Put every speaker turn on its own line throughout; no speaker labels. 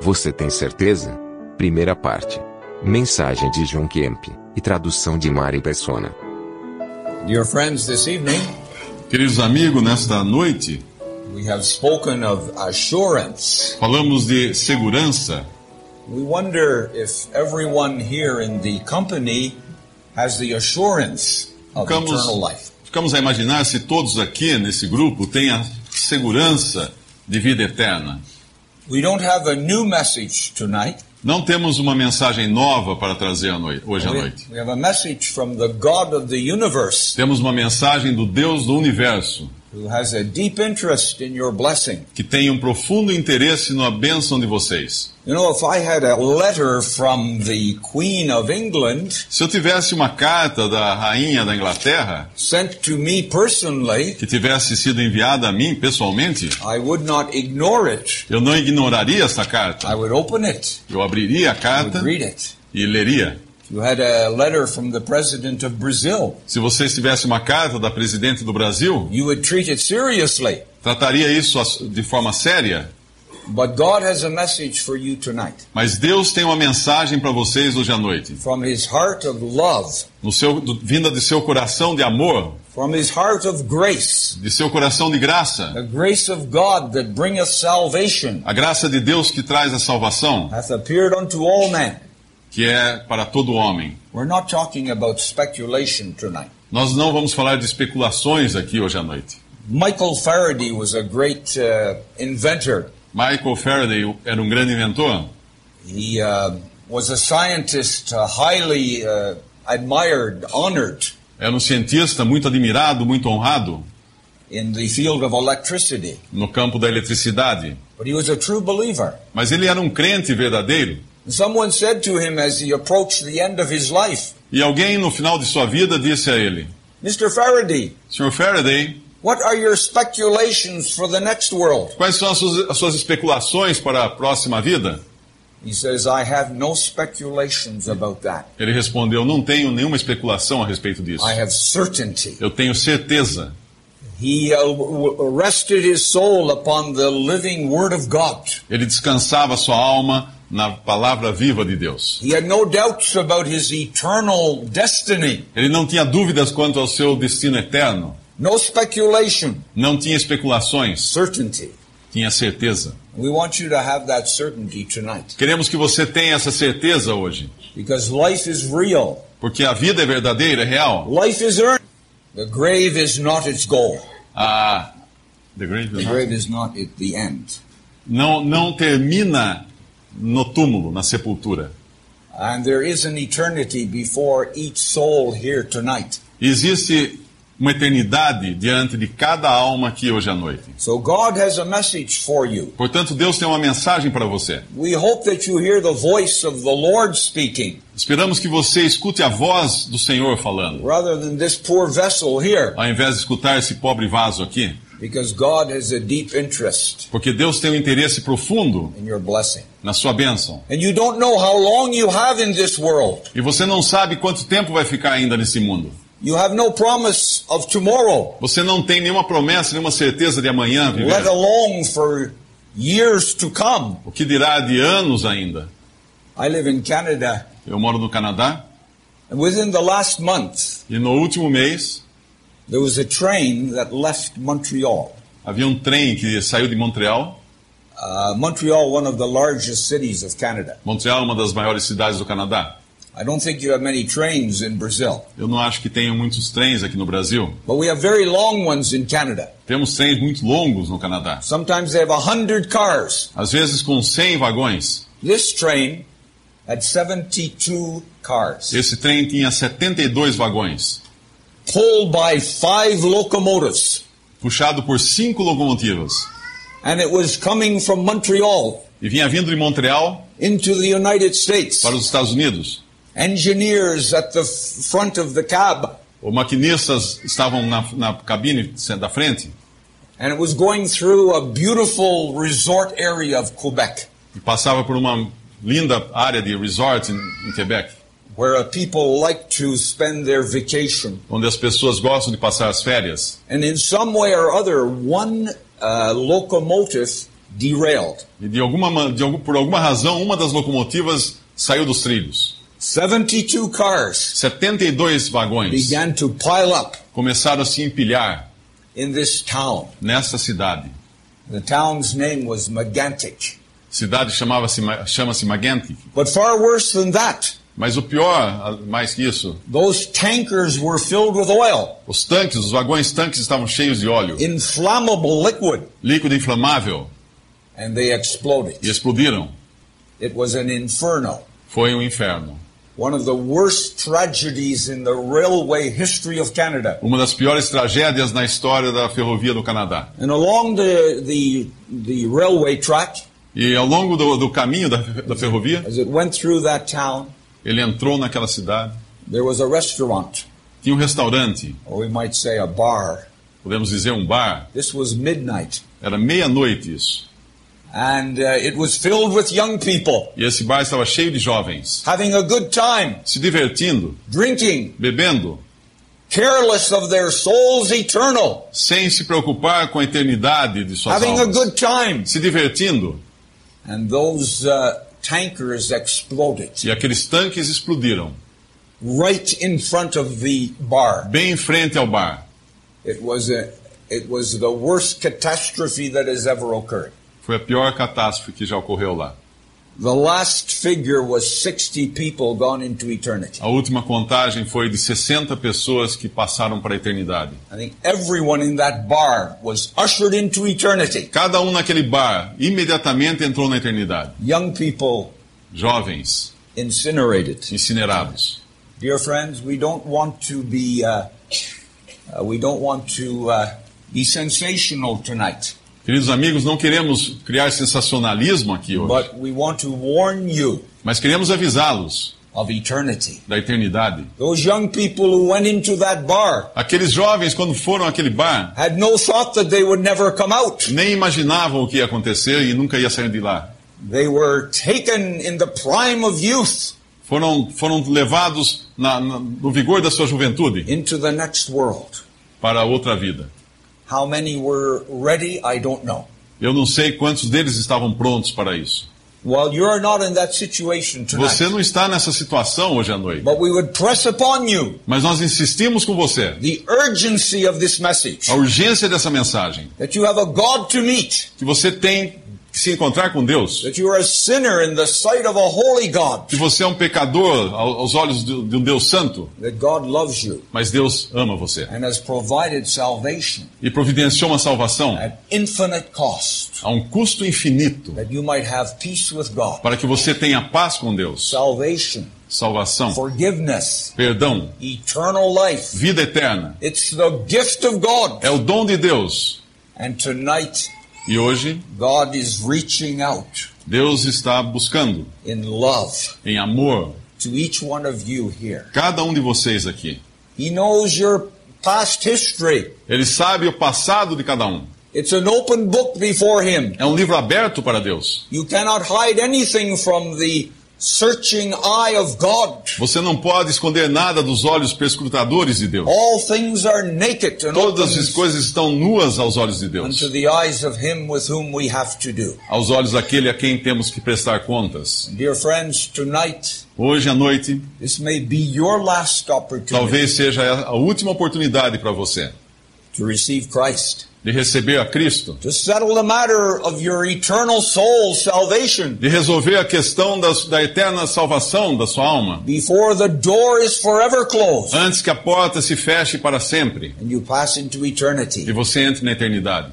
Você tem certeza? Primeira parte. Mensagem de John Kemp e tradução de Mari Persona.
Dear friends, this evening
Queridos amigos, nesta noite
we have spoken of assurance.
falamos de segurança.
We wonder if everyone here in the company has the assurance of
Ficamos,
eternal life.
ficamos a imaginar se todos aqui nesse grupo têm a segurança de vida eterna.
We don't have a new message tonight.
Não temos uma mensagem nova para trazer à noi- hoje à noite.
we have a message from the God of the universe
Temos uma mensagem do Deus do universo,
who has a deep interest in your blessing.
que tem um profundo interesse na bênção de vocês.
You know, if I had a letter from the Queen of England
Se eu tivesse uma carta da rainha da Inglaterra,
sent to me personally,
que tivesse sido enviada a mim pessoalmente,
I would not ignore it.
eu não ignoraria essa carta.
I would open it.
Eu abriria a
I would
carta
read it.
e leria.
If you had a letter from the president of Brazil,
Se você tivesse uma carta da presidente do Brasil,
you would treat it seriously.
trataria isso de forma séria.
But God has a message for you tonight
Mas Deus tem uma mensagem para vocês hoje à noite.
from his heart of love,
No seu, do- vinda de seu coração de amor,
from his heart of grace,
de seu coração de graça.
the grace of God that bringeth salvation
A graça de Deus que traz a salvação,
hath appeared unto all men.
Que é para todo homem.
We're not talking about speculation tonight.
Nós não vamos falar de especulações aqui hoje à noite.
Michael Faraday was a great uh, inventor.
Michael Faraday era um grande inventor.
He uh, was a scientist uh, highly uh, admired, honored
Era um cientista muito admirado, muito honrado
in the field of electricity.
no campo da eletricidade.
But he was a true believer.
Mas ele era um crente verdadeiro.
Someone said to him as he approached the end of his life,
E alguém no final de sua vida disse a ele:
Mr. Faraday,
Sr. Faraday,
what are your speculations for the next world?
quais são as suas, as suas especulações para a próxima vida?
He says, I have no speculations about that.
Ele respondeu: Não tenho nenhuma especulação a respeito disso.
I have certainty.
Eu tenho certeza.
He uh, rested his soul upon the living Word of God.
Ele descansava sua alma na palavra viva de Deus.
He had no doubts about his eternal destiny.
Ele não tinha dúvidas quanto ao seu destino eterno.
No speculation,
Não tinha especulações.
certainty.
Tinha certeza.
We want you to have that certainty tonight
Queremos que você tenha essa certeza hoje.
because life is real.
Porque a vida é verdadeira, é real.
Life is earned. The grave is not its goal.
A the grave
The grave is not at the end.
não, não termina no túmulo, na sepultura.
And there is an eternity before each soul here tonight.
Existe uma eternidade diante de cada alma aqui hoje à noite.
So God has a message for you.
Portanto, Deus tem uma mensagem para você.
We hope that you hear the voice of the Lord speaking
Esperamos que você escute a voz do Senhor falando,
rather than this poor vessel here
ao invés de escutar esse pobre vaso aqui,
because God has a deep interest
porque Deus tem um interesse profundo
in your blessing.
na sua bênção.
And you don't know how long you have in this world.
E você não sabe quanto tempo vai ficar ainda nesse mundo.
You have no promise of tomorrow,
Você não tem nenhuma promessa, nenhuma certeza de amanhã viver.
let alone for years to come.
O que dirá de anos ainda?
I live in Canada,
Eu moro no Canadá
and within the last month,
e no último mês
there was a train that left Montreal.
havia um trem que saiu de Montreal.
Uh, Montreal, one of the largest cities of Canada.
Montreal uma das maiores cidades do Canadá.
I don't think you have many trains in Brazil,
Eu não acho que tenha muitos trens aqui no Brasil.
but we have very long ones in Canada.
Temos trens muito longos no Canadá.
Sometimes they have a hundred cars.
Às vezes com 100 vagões.
This train had 72 cars,
Esse trem tinha 72 vagões,
pulled by five locomotives.
puxado por cinco locomotivas.
And it was coming from Montreal
e vinha vindo de Montreal
into the United States.
para os Estados Unidos.
Engineers at the front of the cab.
Os maquinistas estavam na, na cabine da frente
And it was going through a beautiful resort area of Quebec
e passava por uma linda área de resort em, em Quebec,
where people like to spend their vacation.
onde as pessoas gostam de passar as férias.
And in some way or other, one uh, locomotive derailed.
E de alguma, ma- de por alguma razão, uma das locomotivas saiu dos trilhos.
72 cars
72 vagões
began to pile up
começaram a se empilhar
in this town.
nessa cidade.
The town's name was Megantic.
Cidade chamava-se Ma- chama-se Magantic.
But far worse than that,
Mas o pior, mais que isso,
those tankers were filled with oil,
os tanques, os vagões tanques estavam cheios de óleo,
inflammable liquid,
líquido inflamável,
and they exploded.
e explodiram.
It was an inferno.
Foi um inferno.
One of the worst tragedies in the railway history of Canada.
Uma das piores tragédias na história da ferrovia do Canadá.
And along the, the, the railway track,
E ao longo do, do caminho da, da ferrovia,
as it went through that town,
ele entrou naquela cidade.
there was a restaurant,
Tinha um restaurante,
or we might say a bar.
podemos dizer um bar.
This was midnight.
Era meia-noite isso.
And uh, it was filled with young people
E esse bar estava cheio de jovens,
having a good time,
se divertindo,
drinking,
bebendo,
careless of their souls eternal,
sem se preocupar com a eternidade de suas
having a
almas.
good time.
Se divertindo.
And those uh, tankers exploded
E aqueles tanques explodiram,
right in front of the bar.
bem em frente ao bar.
It was a, it was the worst catastrophe that has ever occurred.
Foi a pior catástrofe que já ocorreu lá.
The last figure was 60 people gone into eternity.
A última contagem foi de 60 pessoas que passaram para a eternidade.
I think everyone in that bar was ushered into eternity.
Cada um naquele bar imediatamente entrou na eternidade.
Young people
Jovens,
incinerated.
incinerados.
Dear friends, we don't want to be uh, uh, we don't want to uh, be sensational tonight,
Queridos amigos, não queremos criar sensacionalismo aqui hoje,
but we want to warn you
mas queremos avisá-los da eternidade.
Those young people who went into that bar
Aqueles jovens, quando foram àquele bar,
had no thought that they would never come out.
nem imaginavam o que ia acontecer e nunca ia sair de lá.
They were taken in the prime of youth
Foram, foram levados na- na- no vigor da sua juventude
into the next world.
para outra vida.
How many were ready, I don't know.
Eu não sei quantos deles estavam prontos para isso.
Well, you're not in that situation tonight.
Você não está nessa situação hoje à noite,
But we would press upon you
mas nós insistimos com você.
the urgency of this message.
A urgência dessa mensagem,
That you have a God to meet.
que você tem se encontrar com Deus, que você é um pecador ao- aos olhos de um Deus santo, mas Deus ama você. E providenciou uma salvação. a um custo infinito. Para que você tenha paz com Deus,
Salvation,
salvação,
forgiveness,
perdão,
eternal life.
vida eterna.
It's the gift of God.
É o dom de Deus.
And tonight,
E hoje
God is reaching out
Deus está buscando
in love
em amor
to each one of you here.
cada um de vocês aqui.
He knows your past history.
Ele sabe o passado de cada um.
It's an open book before Him.
É um livro aberto para Deus.
You cannot hide anything from the searching eye of God.
Você não pode esconder nada dos olhos perscrutadores de Deus.
All things are naked and
Todas as coisas estão nuas aos olhos de Deus,
unto the eyes of Him with whom we have to do.
aos olhos daquele a quem temos que prestar contas.
Dear friends, tonight,
Hoje à noite,
this may be your last opportunity
talvez seja a última oportunidade para você
to receive Christ,
de receber a Cristo,
to settle the matter of your eternal soul salvation
de resolver a questão das- da eterna salvação da sua alma,
before the door is forever closed
antes que a porta se feche para sempre
and you pass into eternity.
e você entre na eternidade.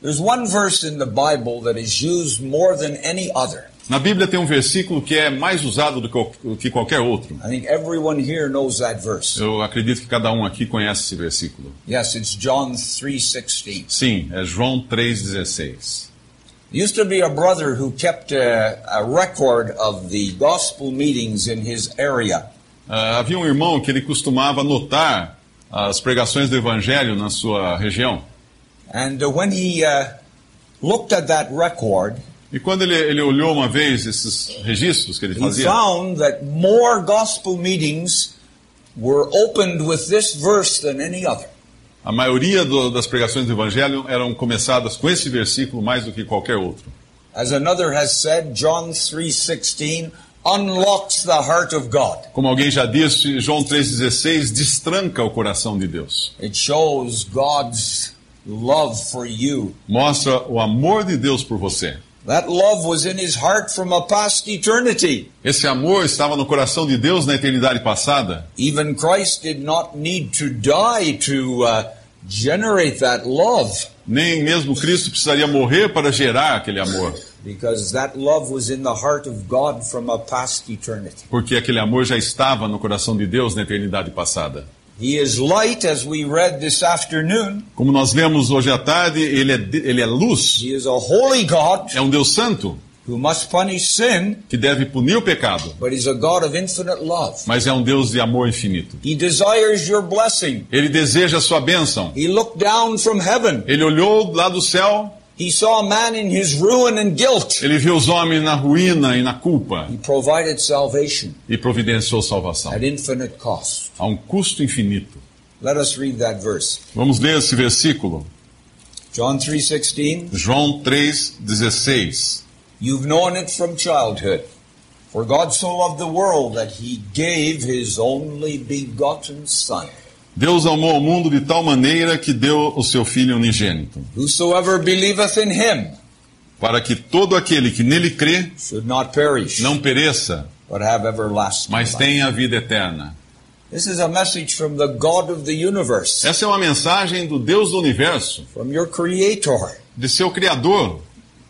There's one verse in the Bible that is used more than any other.
Na Bíblia tem um versículo que é mais usado do que qualquer outro.
I think everyone here knows that verse.
Eu acredito que cada um aqui conhece esse versículo.
Yes, it's John 3:16.
Sim, é João 3,16.
Used to be a brother who kept a, a record of the gospel meetings in his area.
Ah, havia um irmão que ele costumava anotar as pregações do Evangelho na sua região.
And uh, when he uh, looked at that record,
E quando ele, ele olhou uma vez esses registros que ele
he
fazia,
found that more gospel meetings were opened with this verse than any other.
a maioria do- das pregações do Evangelho eram começadas com esse versículo mais do que qualquer outro.
As another has said, John 3:16 unlocks the heart of God.
Como alguém já disse, João 3,16 destranca o coração de Deus.
It shows God's love for you.
Mostra o amor de Deus por você.
That love was in his heart from a past eternity.
Esse amor estava no coração de Deus na eternidade passada.
Even Christ did not need to die to uh, generate that love
Nem mesmo Cristo precisaria morrer para gerar aquele amor,
because that love was in the heart of God from a past eternity.
porque aquele amor já estava no coração de Deus na eternidade passada.
He is light, as we read this afternoon.
Como nós lemos hoje à tarde, ele é, ele é luz,
He is a holy God
é um Deus santo
who must punish sin,
que deve punir o pecado,
but he's a God of infinite love.
mas é um Deus de amor infinito.
He desires your blessing.
Ele deseja a sua bênção.
He looked down from heaven.
Ele olhou lá do céu,
He saw a man in his ruin and guilt.
ele viu os homens na ruína e na culpa
He provided salvation
e providenciou salvação
at infinite cost.
a um custo infinito.
Let us read that verse.
Vamos ler esse versículo,
John 3:16.
João 3:16.
You've known it from childhood. For God so loved the world that he gave his only begotten son.
Deus amou o mundo de tal maneira que deu o seu filho unigênito,
Whosoever believeth in him
para que todo aquele que nele crê
should not perish,
não pereça,
but have everlasting
mas tenha a vida eterna.
This is a message from the God of the universe,
Essa é uma mensagem do Deus do universo,
from your creator,
de seu criador,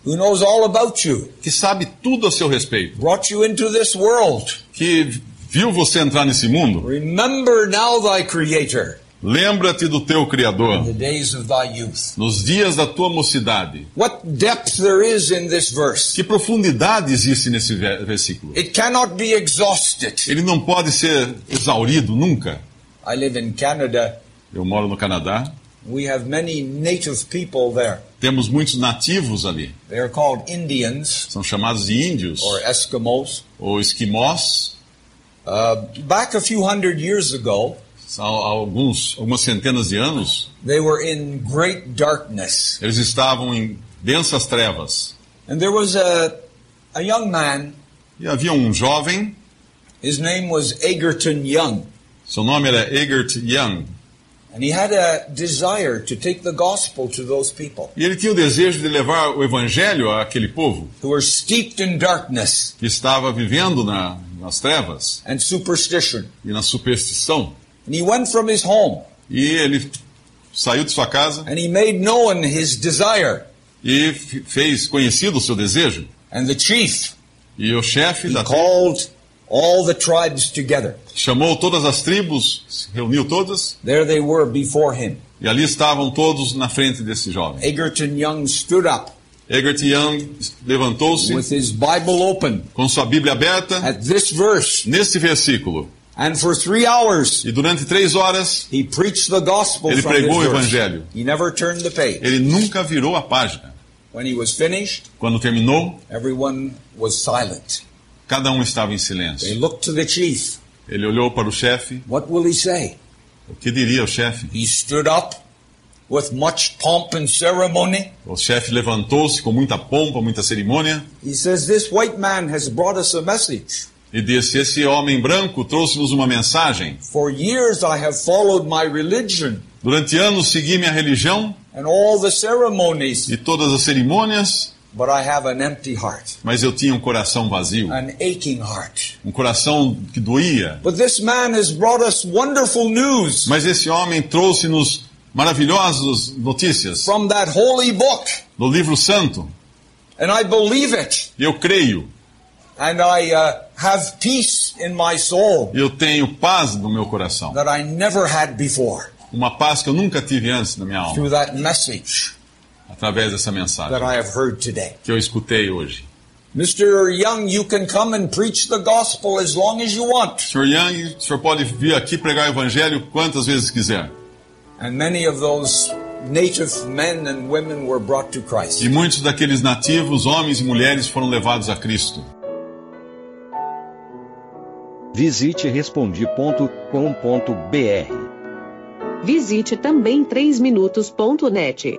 who knows all about you,
que sabe tudo a seu respeito,
brought you into this world.
que viu você entrar nesse mundo.
Remember now thy creator,
Lembra-te do teu criador nos dias da tua mocidade. Que profundidade existe nesse ve- versículo?
It cannot be exhausted.
Ele não pode ser exaurido nunca.
I live in Canada.
Eu moro no Canadá. Temos muitos nativos ali.
They are called Indians
São chamados de índios ou esquimós.
Uh, back a few hundred years ago,
Há alguns, algumas centenas de anos,
they were in great darkness.
eles estavam em densas trevas.
And there was a, a young man,
E havia um jovem,
his name was Egerton Young,
seu nome era Egert Young,
and he had a desire to take the gospel to those people
e ele tinha o desejo de levar o evangelho àquele povo
who were steeped in darkness
que estava vivendo na, nas trevas
and superstition.
e na superstição.
And he went from his home
E ele saiu de sua casa
and he made known his desire.
e fez conhecido o seu desejo.
And the chief,
E o chefe
he
da
called all the tribes together.
chamou todas as tribos, se reuniu todas,
There they were before him.
e ali estavam todos na frente desse jovem.
Egerton Young stood up
Egert Young levantou-se
with his Bible open
com sua Bíblia aberta
at this verse.
nesse versículo.
And for three hours,
E durante três horas,
he preached the gospel
Ele pregou o evangelho.
He never turned the page.
ele nunca virou a página.
When he was finished,
Quando terminou,
everyone was silent.
cada um estava em silêncio.
looked to the chief.
Ele olhou para o chefe.
What will he say?
O que diria o chefe?
He stood up with much pomp and ceremony.
O chefe levantou-se com muita pompa, muita cerimônia
He says, This white man has brought us a message.
e disse: Esse homem branco trouxe-nos uma mensagem.
For years I have followed my religion
Durante anos segui minha religião
and all the ceremonies,
e todas as cerimônias,
but I have an empty heart,
mas eu tinha um coração vazio,
an aching heart.
um coração que doía.
But this man has brought us wonderful news
Mas esse homem trouxe-nos maravilhosas notícias
from that holy book,
do livro santo.
and I believe it,
eu creio,
and I uh, have peace in my soul
e eu tenho paz no meu coração.
that I never had before
Uma paz que eu nunca tive antes na minha alma.
through that message
através dessa mensagem
that I have heard today.
que eu escutei hoje.
Mr. Young, you can come and preach the gospel as long as you want.
Sr. Young, o senhor pode vir aqui pregar o evangelho quantas vezes quiser. E muitos daqueles nativos, homens e mulheres, foram levados a Cristo.
Visite respondi.com.br.
Visite também 3minutos.net.